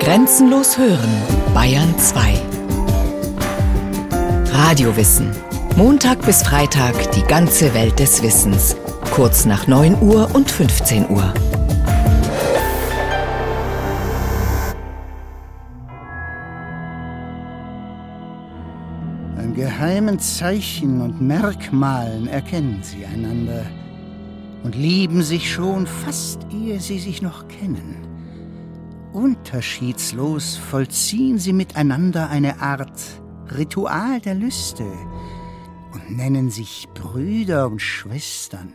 Grenzenlos hören, Bayern 2. Radiowissen. Montag bis Freitag die ganze Welt des Wissens. Kurz nach 9 Uhr und 15 Uhr. An geheimen Zeichen und Merkmalen erkennen sie einander und lieben sich schon fast ehe sie sich noch kennen. Unterschiedslos vollziehen sie miteinander eine Art Ritual der Lüste und nennen sich Brüder und Schwestern.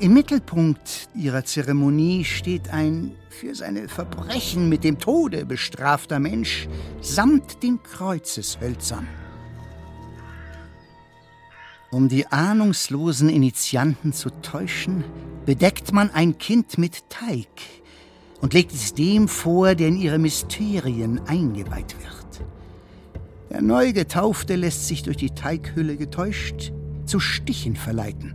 Im Mittelpunkt ihrer Zeremonie steht ein für seine Verbrechen mit dem Tode bestrafter Mensch samt den Kreuzeshölzern. Um die ahnungslosen Initianten zu täuschen, bedeckt man ein Kind mit Teig und legt es dem vor, der in ihre Mysterien eingeweiht wird. Der Neugetaufte lässt sich durch die Teighülle getäuscht zu Stichen verleiten.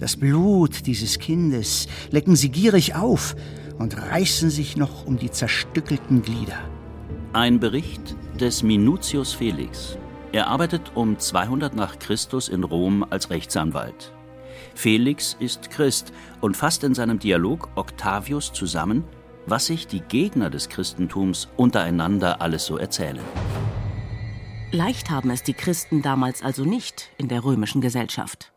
Das Blut dieses Kindes lecken sie gierig auf und reißen sich noch um die zerstückelten Glieder. Ein Bericht des Minutius Felix. Er arbeitet um 200 nach Christus in Rom als Rechtsanwalt. Felix ist Christ und fasst in seinem Dialog Octavius zusammen, was sich die Gegner des Christentums untereinander alles so erzählen. Leicht haben es die Christen damals also nicht in der römischen Gesellschaft.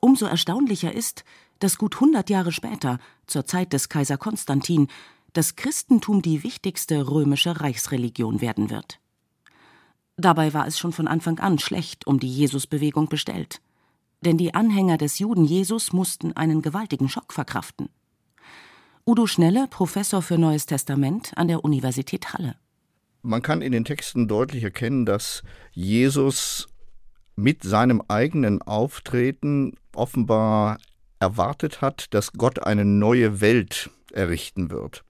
Umso erstaunlicher ist, dass gut 100 Jahre später, zur Zeit des Kaiser Konstantin, das Christentum die wichtigste römische Reichsreligion werden wird. Dabei war es schon von Anfang an schlecht um die Jesusbewegung bestellt denn die Anhänger des Juden Jesus mussten einen gewaltigen Schock verkraften. Udo Schnelle, Professor für Neues Testament an der Universität Halle. Man kann in den Texten deutlich erkennen, dass Jesus mit seinem eigenen Auftreten offenbar erwartet hat, dass Gott eine neue Welt errichten wird.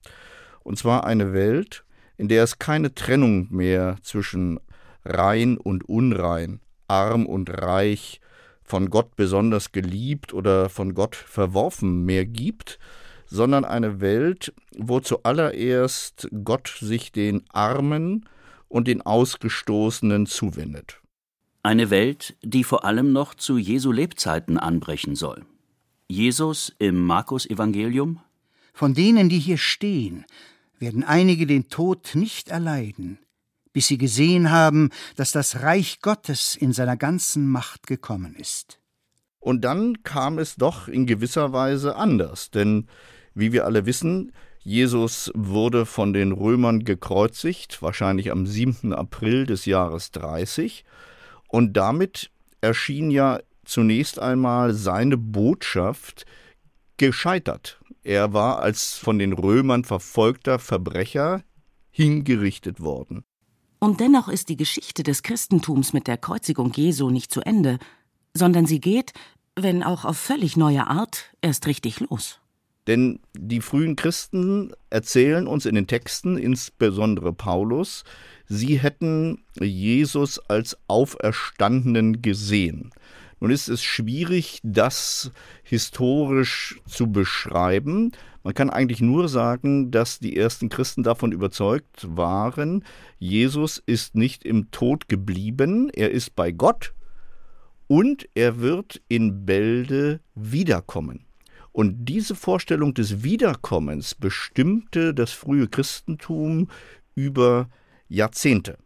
Und zwar eine Welt, in der es keine Trennung mehr zwischen rein und unrein, arm und reich, von Gott besonders geliebt oder von Gott verworfen mehr gibt, sondern eine Welt, wo zuallererst Gott sich den Armen und den Ausgestoßenen zuwendet. Eine Welt, die vor allem noch zu Jesu Lebzeiten anbrechen soll. Jesus im Markus Evangelium Von denen, die hier stehen, werden einige den Tod nicht erleiden, bis sie gesehen haben, dass das Reich Gottes in seiner ganzen Macht gekommen ist. Und dann kam es doch in gewisser Weise anders, denn wie wir alle wissen, Jesus wurde von den Römern gekreuzigt, wahrscheinlich am 7. April des Jahres 30, und damit erschien ja zunächst einmal seine Botschaft gescheitert. Er war als von den Römern verfolgter Verbrecher hingerichtet worden. Und dennoch ist die Geschichte des Christentums mit der Kreuzigung Jesu nicht zu Ende, sondern sie geht, wenn auch auf völlig neue Art, erst richtig los. Denn die frühen Christen erzählen uns in den Texten, insbesondere Paulus, sie hätten Jesus als Auferstandenen gesehen. Nun ist es schwierig, das historisch zu beschreiben. Man kann eigentlich nur sagen, dass die ersten Christen davon überzeugt waren, Jesus ist nicht im Tod geblieben, er ist bei Gott und er wird in Bälde wiederkommen. Und diese Vorstellung des Wiederkommens bestimmte das frühe Christentum über Jahrzehnte.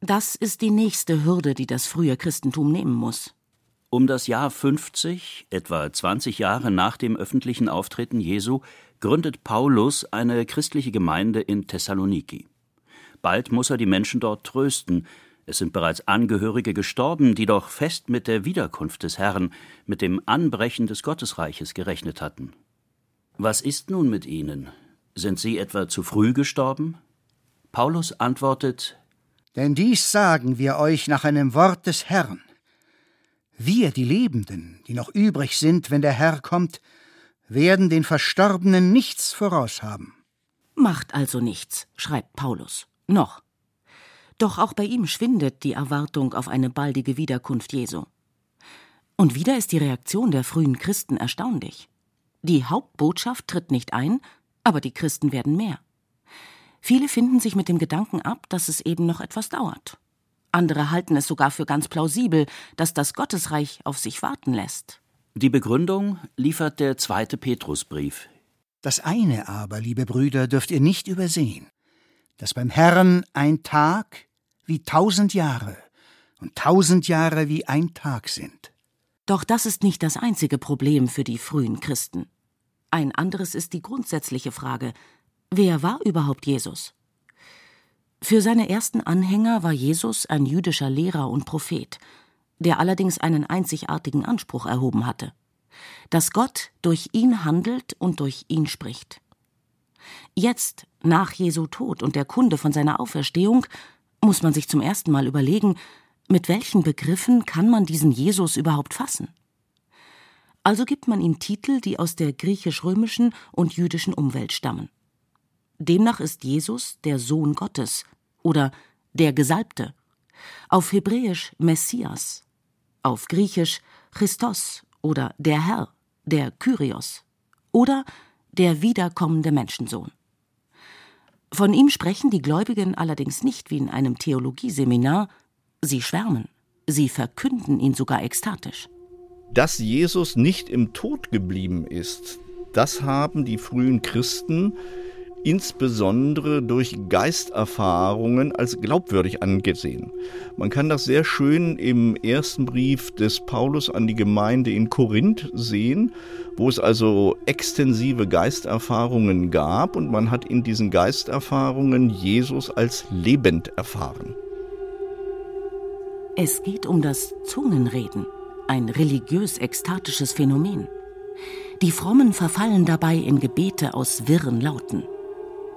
Das ist die nächste Hürde, die das frühe Christentum nehmen muss. Um das Jahr 50, etwa 20 Jahre nach dem öffentlichen Auftreten Jesu, gründet Paulus eine christliche Gemeinde in Thessaloniki. Bald muss er die Menschen dort trösten. Es sind bereits Angehörige gestorben, die doch fest mit der Wiederkunft des Herrn, mit dem Anbrechen des Gottesreiches gerechnet hatten. Was ist nun mit ihnen? Sind sie etwa zu früh gestorben? Paulus antwortet Denn dies sagen wir euch nach einem Wort des Herrn. Wir, die Lebenden, die noch übrig sind, wenn der Herr kommt, werden den Verstorbenen nichts voraushaben. Macht also nichts, schreibt Paulus. Noch. Doch auch bei ihm schwindet die Erwartung auf eine baldige Wiederkunft Jesu. Und wieder ist die Reaktion der frühen Christen erstaunlich. Die Hauptbotschaft tritt nicht ein, aber die Christen werden mehr. Viele finden sich mit dem Gedanken ab, dass es eben noch etwas dauert. Andere halten es sogar für ganz plausibel, dass das Gottesreich auf sich warten lässt. Die Begründung liefert der zweite Petrusbrief. Das eine aber, liebe Brüder, dürft ihr nicht übersehen, dass beim Herrn ein Tag wie tausend Jahre und tausend Jahre wie ein Tag sind. Doch das ist nicht das einzige Problem für die frühen Christen. Ein anderes ist die grundsätzliche Frage, wer war überhaupt Jesus? Für seine ersten Anhänger war Jesus ein jüdischer Lehrer und Prophet, der allerdings einen einzigartigen Anspruch erhoben hatte, dass Gott durch ihn handelt und durch ihn spricht. Jetzt, nach Jesu Tod und der Kunde von seiner Auferstehung, muss man sich zum ersten Mal überlegen, mit welchen Begriffen kann man diesen Jesus überhaupt fassen? Also gibt man ihm Titel, die aus der griechisch-römischen und jüdischen Umwelt stammen. Demnach ist Jesus der Sohn Gottes oder der Gesalbte, auf Hebräisch Messias, auf Griechisch Christos oder der Herr, der Kyrios oder der wiederkommende Menschensohn. Von ihm sprechen die Gläubigen allerdings nicht wie in einem Theologieseminar, sie schwärmen, sie verkünden ihn sogar ekstatisch. Dass Jesus nicht im Tod geblieben ist, das haben die frühen Christen insbesondere durch Geisterfahrungen als glaubwürdig angesehen. Man kann das sehr schön im ersten Brief des Paulus an die Gemeinde in Korinth sehen, wo es also extensive Geisterfahrungen gab und man hat in diesen Geisterfahrungen Jesus als lebend erfahren. Es geht um das Zungenreden, ein religiös-ekstatisches Phänomen. Die Frommen verfallen dabei in Gebete aus wirren Lauten.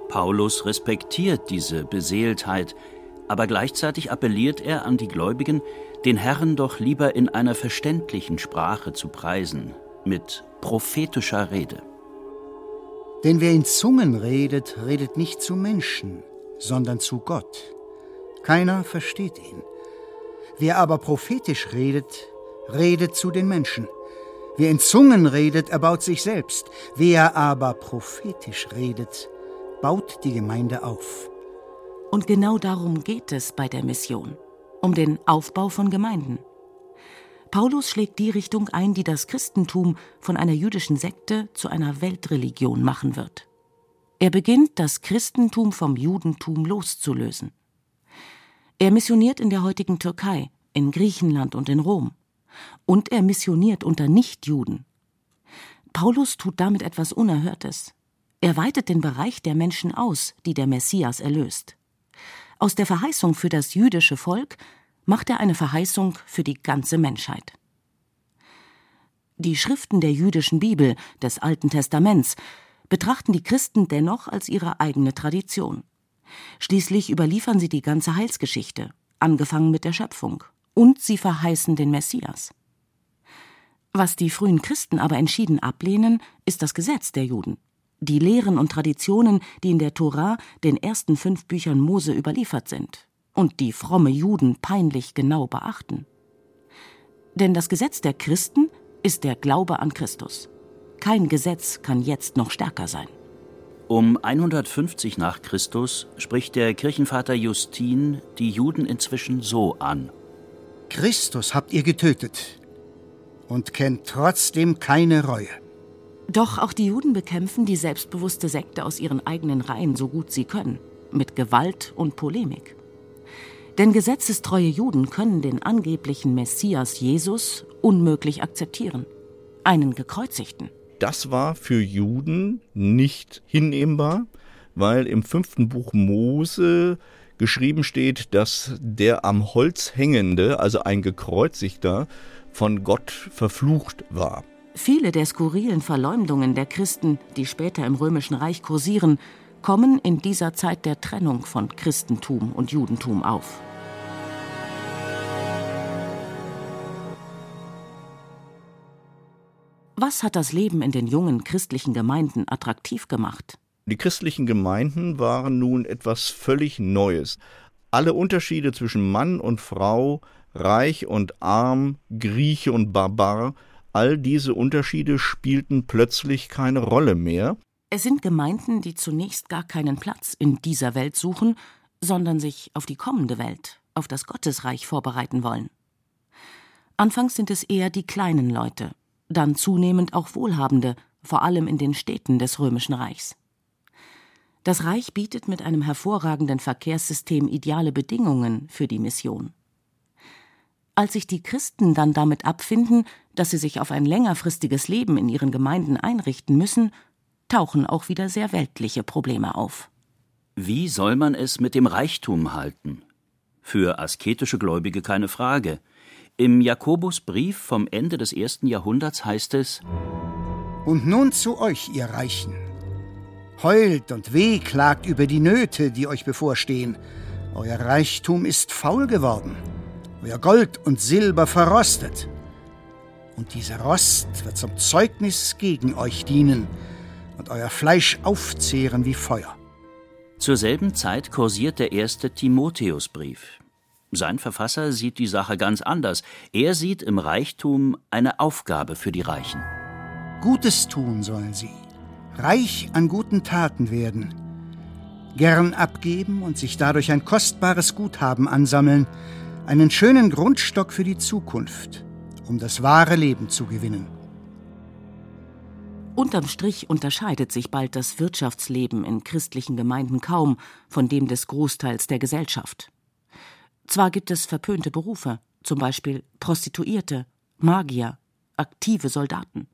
Paulus respektiert diese Beseeltheit, aber gleichzeitig appelliert er an die Gläubigen, den Herrn doch lieber in einer verständlichen Sprache zu preisen, mit prophetischer Rede. Denn wer in Zungen redet, redet nicht zu Menschen, sondern zu Gott. Keiner versteht ihn. Wer aber prophetisch redet, redet zu den Menschen. Wer in Zungen redet, erbaut sich selbst. Wer aber prophetisch redet, baut die Gemeinde auf. Und genau darum geht es bei der Mission, um den Aufbau von Gemeinden. Paulus schlägt die Richtung ein, die das Christentum von einer jüdischen Sekte zu einer Weltreligion machen wird. Er beginnt, das Christentum vom Judentum loszulösen. Er missioniert in der heutigen Türkei, in Griechenland und in Rom. Und er missioniert unter Nichtjuden. Paulus tut damit etwas Unerhörtes. Er weitet den Bereich der Menschen aus, die der Messias erlöst. Aus der Verheißung für das jüdische Volk macht er eine Verheißung für die ganze Menschheit. Die Schriften der jüdischen Bibel, des Alten Testaments, betrachten die Christen dennoch als ihre eigene Tradition. Schließlich überliefern sie die ganze Heilsgeschichte, angefangen mit der Schöpfung, und sie verheißen den Messias. Was die frühen Christen aber entschieden ablehnen, ist das Gesetz der Juden die Lehren und Traditionen, die in der Tora, den ersten fünf Büchern Mose überliefert sind und die fromme Juden peinlich genau beachten. Denn das Gesetz der Christen ist der Glaube an Christus. Kein Gesetz kann jetzt noch stärker sein. Um 150 nach Christus spricht der Kirchenvater Justin die Juden inzwischen so an. Christus habt ihr getötet und kennt trotzdem keine Reue. Doch auch die Juden bekämpfen die selbstbewusste Sekte aus ihren eigenen Reihen so gut sie können, mit Gewalt und Polemik. Denn gesetzestreue Juden können den angeblichen Messias Jesus unmöglich akzeptieren. Einen gekreuzigten. Das war für Juden nicht hinnehmbar, weil im fünften Buch Mose geschrieben steht, dass der am Holz hängende, also ein gekreuzigter, von Gott verflucht war. Viele der skurrilen Verleumdungen der Christen, die später im Römischen Reich kursieren, kommen in dieser Zeit der Trennung von Christentum und Judentum auf. Was hat das Leben in den jungen christlichen Gemeinden attraktiv gemacht? Die christlichen Gemeinden waren nun etwas völlig Neues. Alle Unterschiede zwischen Mann und Frau, reich und arm, Grieche und Barbar all diese Unterschiede spielten plötzlich keine Rolle mehr. Es sind Gemeinden, die zunächst gar keinen Platz in dieser Welt suchen, sondern sich auf die kommende Welt, auf das Gottesreich vorbereiten wollen. Anfangs sind es eher die kleinen Leute, dann zunehmend auch Wohlhabende, vor allem in den Städten des Römischen Reichs. Das Reich bietet mit einem hervorragenden Verkehrssystem ideale Bedingungen für die Mission. Als sich die Christen dann damit abfinden, dass sie sich auf ein längerfristiges Leben in ihren Gemeinden einrichten müssen, tauchen auch wieder sehr weltliche Probleme auf. Wie soll man es mit dem Reichtum halten? Für asketische Gläubige keine Frage. Im Jakobusbrief vom Ende des ersten Jahrhunderts heißt es: Und nun zu euch, ihr Reichen Heult und wehklagt über die Nöte, die euch bevorstehen. Euer Reichtum ist faul geworden, euer Gold und Silber verrostet. Und dieser Rost wird zum Zeugnis gegen euch dienen und euer Fleisch aufzehren wie Feuer. Zur selben Zeit kursiert der erste Timotheusbrief. Sein Verfasser sieht die Sache ganz anders. Er sieht im Reichtum eine Aufgabe für die Reichen. Gutes tun sollen sie, reich an guten Taten werden, gern abgeben und sich dadurch ein kostbares Guthaben ansammeln, einen schönen Grundstock für die Zukunft, um das wahre Leben zu gewinnen. Unterm Strich unterscheidet sich bald das Wirtschaftsleben in christlichen Gemeinden kaum von dem des Großteils der Gesellschaft. Zwar gibt es verpönte Berufe, zum Beispiel Prostituierte, Magier, aktive Soldaten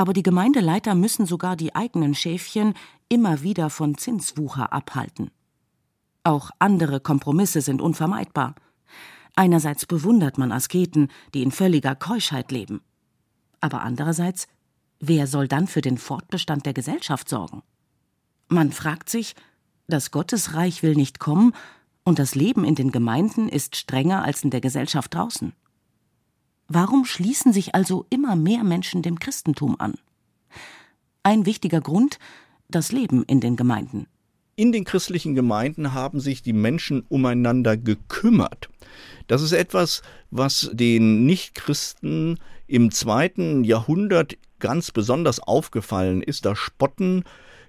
aber die Gemeindeleiter müssen sogar die eigenen Schäfchen immer wieder von Zinswucher abhalten. Auch andere Kompromisse sind unvermeidbar. Einerseits bewundert man Asketen, die in völliger Keuschheit leben. Aber andererseits, wer soll dann für den Fortbestand der Gesellschaft sorgen? Man fragt sich, das Gottesreich will nicht kommen und das Leben in den Gemeinden ist strenger als in der Gesellschaft draußen. Warum schließen sich also immer mehr Menschen dem Christentum an? Ein wichtiger Grund das Leben in den Gemeinden. In den christlichen Gemeinden haben sich die Menschen umeinander gekümmert. Das ist etwas, was den Nichtchristen im zweiten Jahrhundert ganz besonders aufgefallen ist. Da spotten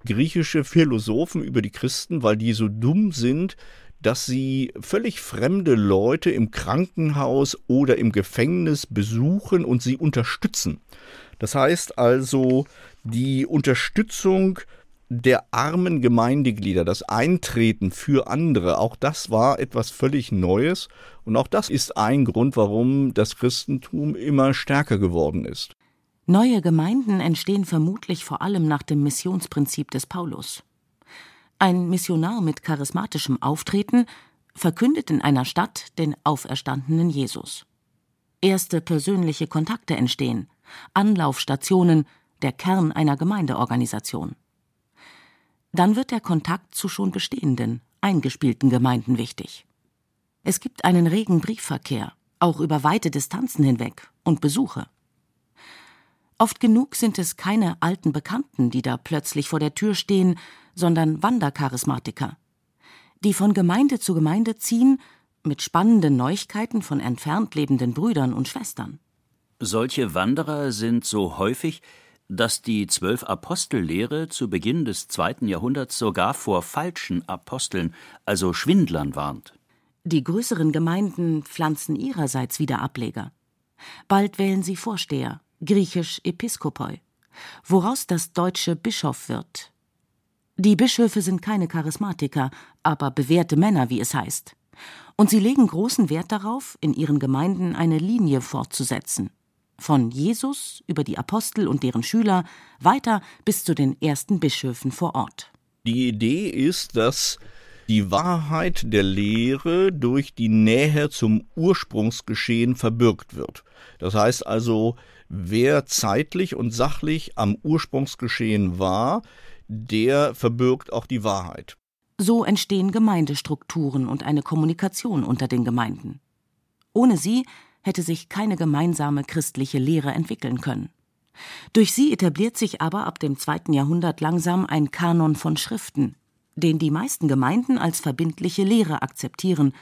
griechische Philosophen über die Christen, weil die so dumm sind, dass sie völlig fremde Leute im Krankenhaus oder im Gefängnis besuchen und sie unterstützen. Das heißt also, die Unterstützung der armen Gemeindeglieder, das Eintreten für andere, auch das war etwas völlig Neues und auch das ist ein Grund, warum das Christentum immer stärker geworden ist. Neue Gemeinden entstehen vermutlich vor allem nach dem Missionsprinzip des Paulus. Ein Missionar mit charismatischem Auftreten verkündet in einer Stadt den auferstandenen Jesus. Erste persönliche Kontakte entstehen, Anlaufstationen, der Kern einer Gemeindeorganisation. Dann wird der Kontakt zu schon bestehenden, eingespielten Gemeinden wichtig. Es gibt einen regen Briefverkehr, auch über weite Distanzen hinweg, und Besuche. Oft genug sind es keine alten Bekannten, die da plötzlich vor der Tür stehen, sondern Wandercharismatiker, die von Gemeinde zu Gemeinde ziehen, mit spannenden Neuigkeiten von entfernt lebenden Brüdern und Schwestern. Solche Wanderer sind so häufig, dass die zwölf Apostellehre zu Beginn des zweiten Jahrhunderts sogar vor falschen Aposteln, also Schwindlern warnt. Die größeren Gemeinden pflanzen ihrerseits wieder Ableger. Bald wählen sie Vorsteher, griechisch Episkopoi, woraus das deutsche Bischof wird, die Bischöfe sind keine Charismatiker, aber bewährte Männer, wie es heißt. Und sie legen großen Wert darauf, in ihren Gemeinden eine Linie fortzusetzen. Von Jesus über die Apostel und deren Schüler weiter bis zu den ersten Bischöfen vor Ort. Die Idee ist, dass die Wahrheit der Lehre durch die Nähe zum Ursprungsgeschehen verbürgt wird. Das heißt also, wer zeitlich und sachlich am Ursprungsgeschehen war, der verbirgt auch die Wahrheit. So entstehen Gemeindestrukturen und eine Kommunikation unter den Gemeinden. Ohne sie hätte sich keine gemeinsame christliche Lehre entwickeln können. Durch sie etabliert sich aber ab dem zweiten Jahrhundert langsam ein Kanon von Schriften, den die meisten Gemeinden als verbindliche Lehre akzeptieren,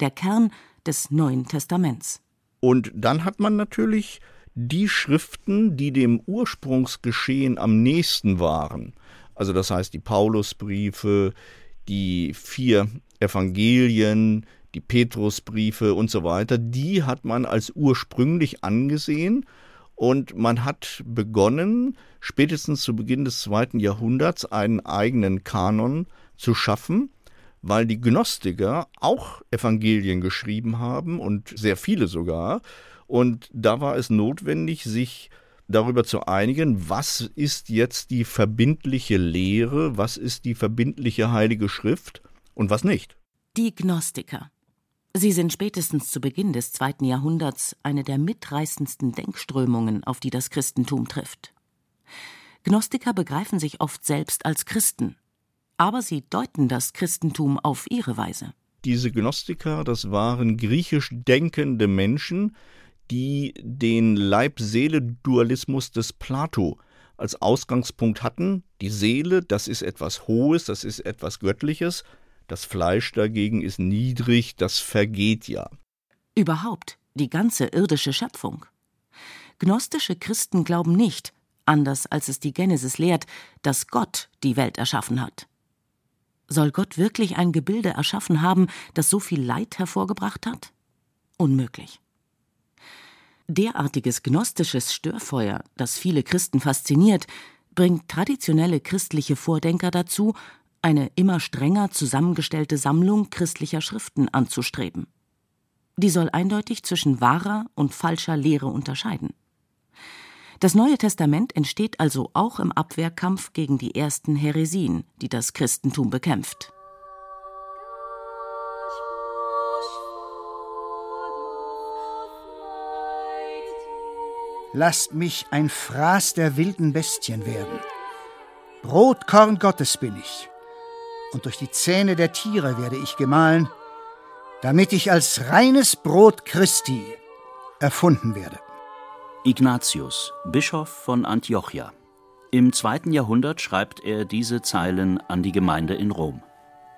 der Kern des Neuen Testaments. Und dann hat man natürlich die Schriften, die dem Ursprungsgeschehen am nächsten waren, also das heißt die Paulusbriefe, die vier Evangelien, die Petrusbriefe und so weiter, die hat man als ursprünglich angesehen und man hat begonnen, spätestens zu Beginn des zweiten Jahrhunderts einen eigenen Kanon zu schaffen, weil die Gnostiker auch Evangelien geschrieben haben und sehr viele sogar. Und da war es notwendig, sich darüber zu einigen, was ist jetzt die verbindliche Lehre, was ist die verbindliche heilige Schrift und was nicht. Die Gnostiker. Sie sind spätestens zu Beginn des zweiten Jahrhunderts eine der mitreißendsten Denkströmungen, auf die das Christentum trifft. Gnostiker begreifen sich oft selbst als Christen, aber sie deuten das Christentum auf ihre Weise. Diese Gnostiker, das waren griechisch denkende Menschen, die den Leib-Seele-Dualismus des Plato als Ausgangspunkt hatten. Die Seele, das ist etwas Hohes, das ist etwas Göttliches, das Fleisch dagegen ist niedrig, das vergeht ja. Überhaupt die ganze irdische Schöpfung. Gnostische Christen glauben nicht, anders als es die Genesis lehrt, dass Gott die Welt erschaffen hat. Soll Gott wirklich ein Gebilde erschaffen haben, das so viel Leid hervorgebracht hat? Unmöglich. Derartiges gnostisches Störfeuer, das viele Christen fasziniert, bringt traditionelle christliche Vordenker dazu, eine immer strenger zusammengestellte Sammlung christlicher Schriften anzustreben. Die soll eindeutig zwischen wahrer und falscher Lehre unterscheiden. Das Neue Testament entsteht also auch im Abwehrkampf gegen die ersten Häresien, die das Christentum bekämpft. Lasst mich ein Fraß der wilden Bestien werden. Brotkorn Gottes bin ich und durch die Zähne der Tiere werde ich gemahlen, damit ich als reines Brot Christi erfunden werde. Ignatius, Bischof von Antiochia. Im zweiten Jahrhundert schreibt er diese Zeilen an die Gemeinde in Rom.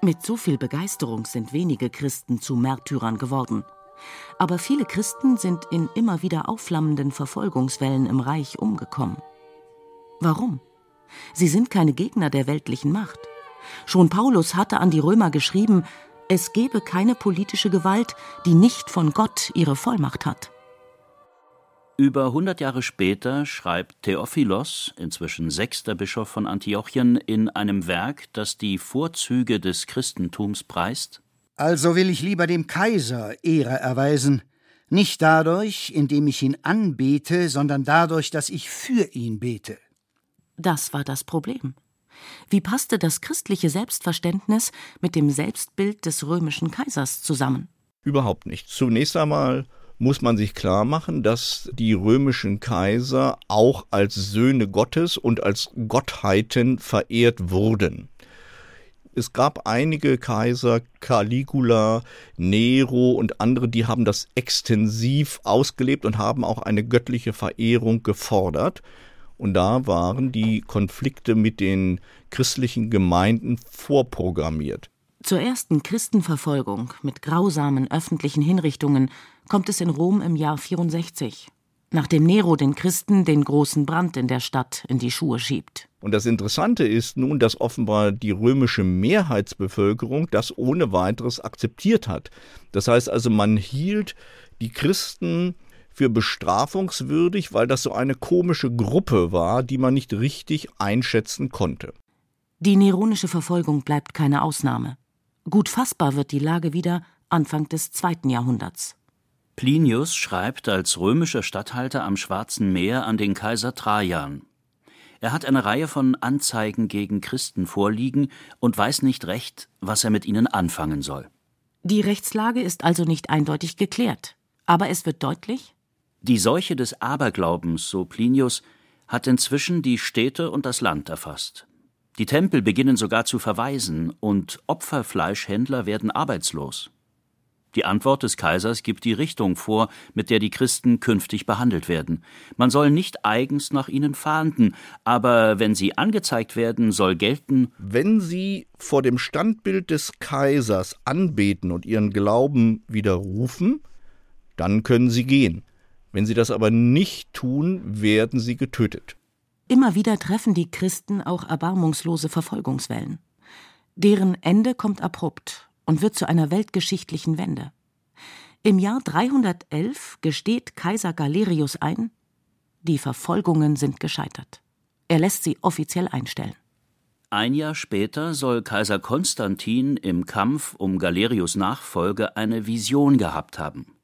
Mit so viel Begeisterung sind wenige Christen zu Märtyrern geworden. Aber viele Christen sind in immer wieder aufflammenden Verfolgungswellen im Reich umgekommen. Warum? Sie sind keine Gegner der weltlichen Macht. Schon Paulus hatte an die Römer geschrieben, es gebe keine politische Gewalt, die nicht von Gott ihre Vollmacht hat. Über 100 Jahre später schreibt Theophilos, inzwischen sechster Bischof von Antiochien, in einem Werk, das die Vorzüge des Christentums preist: Also will ich lieber dem Kaiser Ehre erweisen, nicht dadurch, indem ich ihn anbete, sondern dadurch, dass ich für ihn bete. Das war das Problem. Wie passte das christliche Selbstverständnis mit dem Selbstbild des römischen Kaisers zusammen? Überhaupt nicht. Zunächst einmal muss man sich klar machen, dass die römischen Kaiser auch als Söhne Gottes und als Gottheiten verehrt wurden. Es gab einige Kaiser, Caligula, Nero und andere, die haben das extensiv ausgelebt und haben auch eine göttliche Verehrung gefordert. Und da waren die Konflikte mit den christlichen Gemeinden vorprogrammiert. Zur ersten Christenverfolgung mit grausamen öffentlichen Hinrichtungen kommt es in Rom im Jahr 64, nachdem Nero den Christen den großen Brand in der Stadt in die Schuhe schiebt. Und das Interessante ist nun, dass offenbar die römische Mehrheitsbevölkerung das ohne weiteres akzeptiert hat. Das heißt also, man hielt die Christen für bestrafungswürdig, weil das so eine komische Gruppe war, die man nicht richtig einschätzen konnte. Die neronische Verfolgung bleibt keine Ausnahme. Gut fassbar wird die Lage wieder Anfang des zweiten Jahrhunderts. Plinius schreibt als römischer Statthalter am Schwarzen Meer an den Kaiser Trajan. Er hat eine Reihe von Anzeigen gegen Christen vorliegen und weiß nicht recht, was er mit ihnen anfangen soll. Die Rechtslage ist also nicht eindeutig geklärt. Aber es wird deutlich, die Seuche des Aberglaubens, so Plinius, hat inzwischen die Städte und das Land erfasst. Die Tempel beginnen sogar zu verweisen und Opferfleischhändler werden arbeitslos. Die Antwort des Kaisers gibt die Richtung vor, mit der die Christen künftig behandelt werden. Man soll nicht eigens nach ihnen fahnden, aber wenn sie angezeigt werden, soll gelten, wenn sie vor dem Standbild des Kaisers anbeten und ihren Glauben widerrufen, dann können sie gehen. Wenn sie das aber nicht tun, werden sie getötet. Immer wieder treffen die Christen auch erbarmungslose Verfolgungswellen. Deren Ende kommt abrupt und wird zu einer weltgeschichtlichen Wende. Im Jahr 311 gesteht Kaiser Galerius ein, die Verfolgungen sind gescheitert. Er lässt sie offiziell einstellen. Ein Jahr später soll Kaiser Konstantin im Kampf um Galerius Nachfolge eine Vision gehabt haben.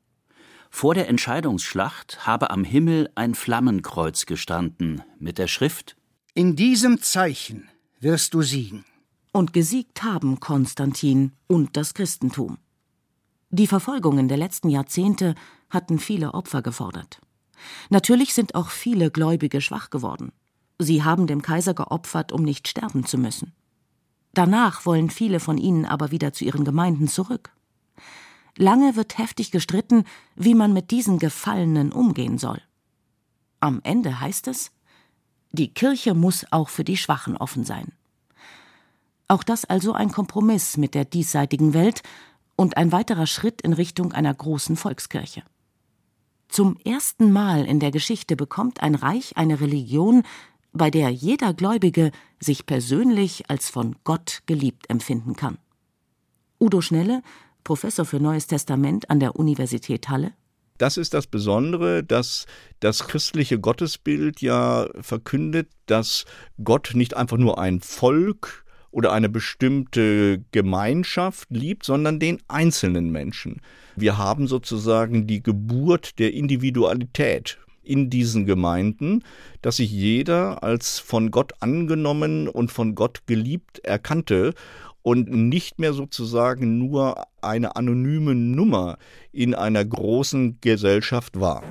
Vor der Entscheidungsschlacht habe am Himmel ein Flammenkreuz gestanden mit der Schrift In diesem Zeichen wirst du siegen. Und gesiegt haben Konstantin und das Christentum. Die Verfolgungen der letzten Jahrzehnte hatten viele Opfer gefordert. Natürlich sind auch viele Gläubige schwach geworden. Sie haben dem Kaiser geopfert, um nicht sterben zu müssen. Danach wollen viele von ihnen aber wieder zu ihren Gemeinden zurück. Lange wird heftig gestritten, wie man mit diesen Gefallenen umgehen soll. Am Ende heißt es, die Kirche muss auch für die Schwachen offen sein. Auch das also ein Kompromiss mit der diesseitigen Welt und ein weiterer Schritt in Richtung einer großen Volkskirche. Zum ersten Mal in der Geschichte bekommt ein Reich eine Religion, bei der jeder Gläubige sich persönlich als von Gott geliebt empfinden kann. Udo Schnelle, Professor für Neues Testament an der Universität Halle. Das ist das Besondere, dass das christliche Gottesbild ja verkündet, dass Gott nicht einfach nur ein Volk oder eine bestimmte Gemeinschaft liebt, sondern den einzelnen Menschen. Wir haben sozusagen die Geburt der Individualität in diesen Gemeinden, dass sich jeder als von Gott angenommen und von Gott geliebt erkannte und nicht mehr sozusagen nur eine anonyme Nummer in einer großen Gesellschaft war.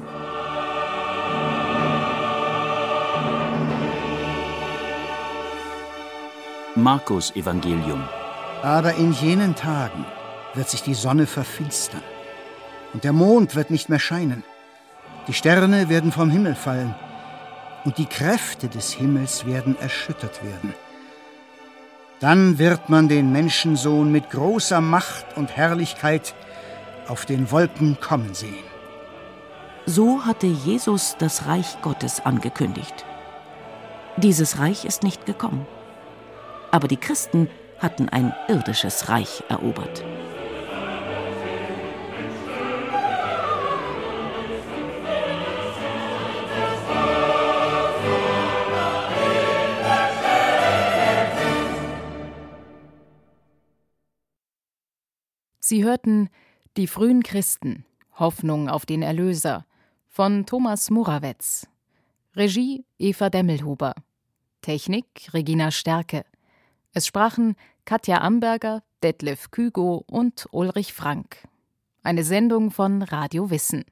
Markus Evangelium. Aber in jenen Tagen wird sich die Sonne verfinstern und der Mond wird nicht mehr scheinen. Die Sterne werden vom Himmel fallen und die Kräfte des Himmels werden erschüttert werden. Dann wird man den Menschensohn mit großer Macht und Herrlichkeit auf den Wolken kommen sehen. So hatte Jesus das Reich Gottes angekündigt. Dieses Reich ist nicht gekommen aber die Christen hatten ein irdisches Reich erobert. Sie hörten Die frühen Christen Hoffnung auf den Erlöser von Thomas Murawetz. Regie Eva Demmelhuber. Technik Regina Stärke. Es sprachen Katja Amberger, Detlef Kügo und Ulrich Frank. Eine Sendung von Radio Wissen.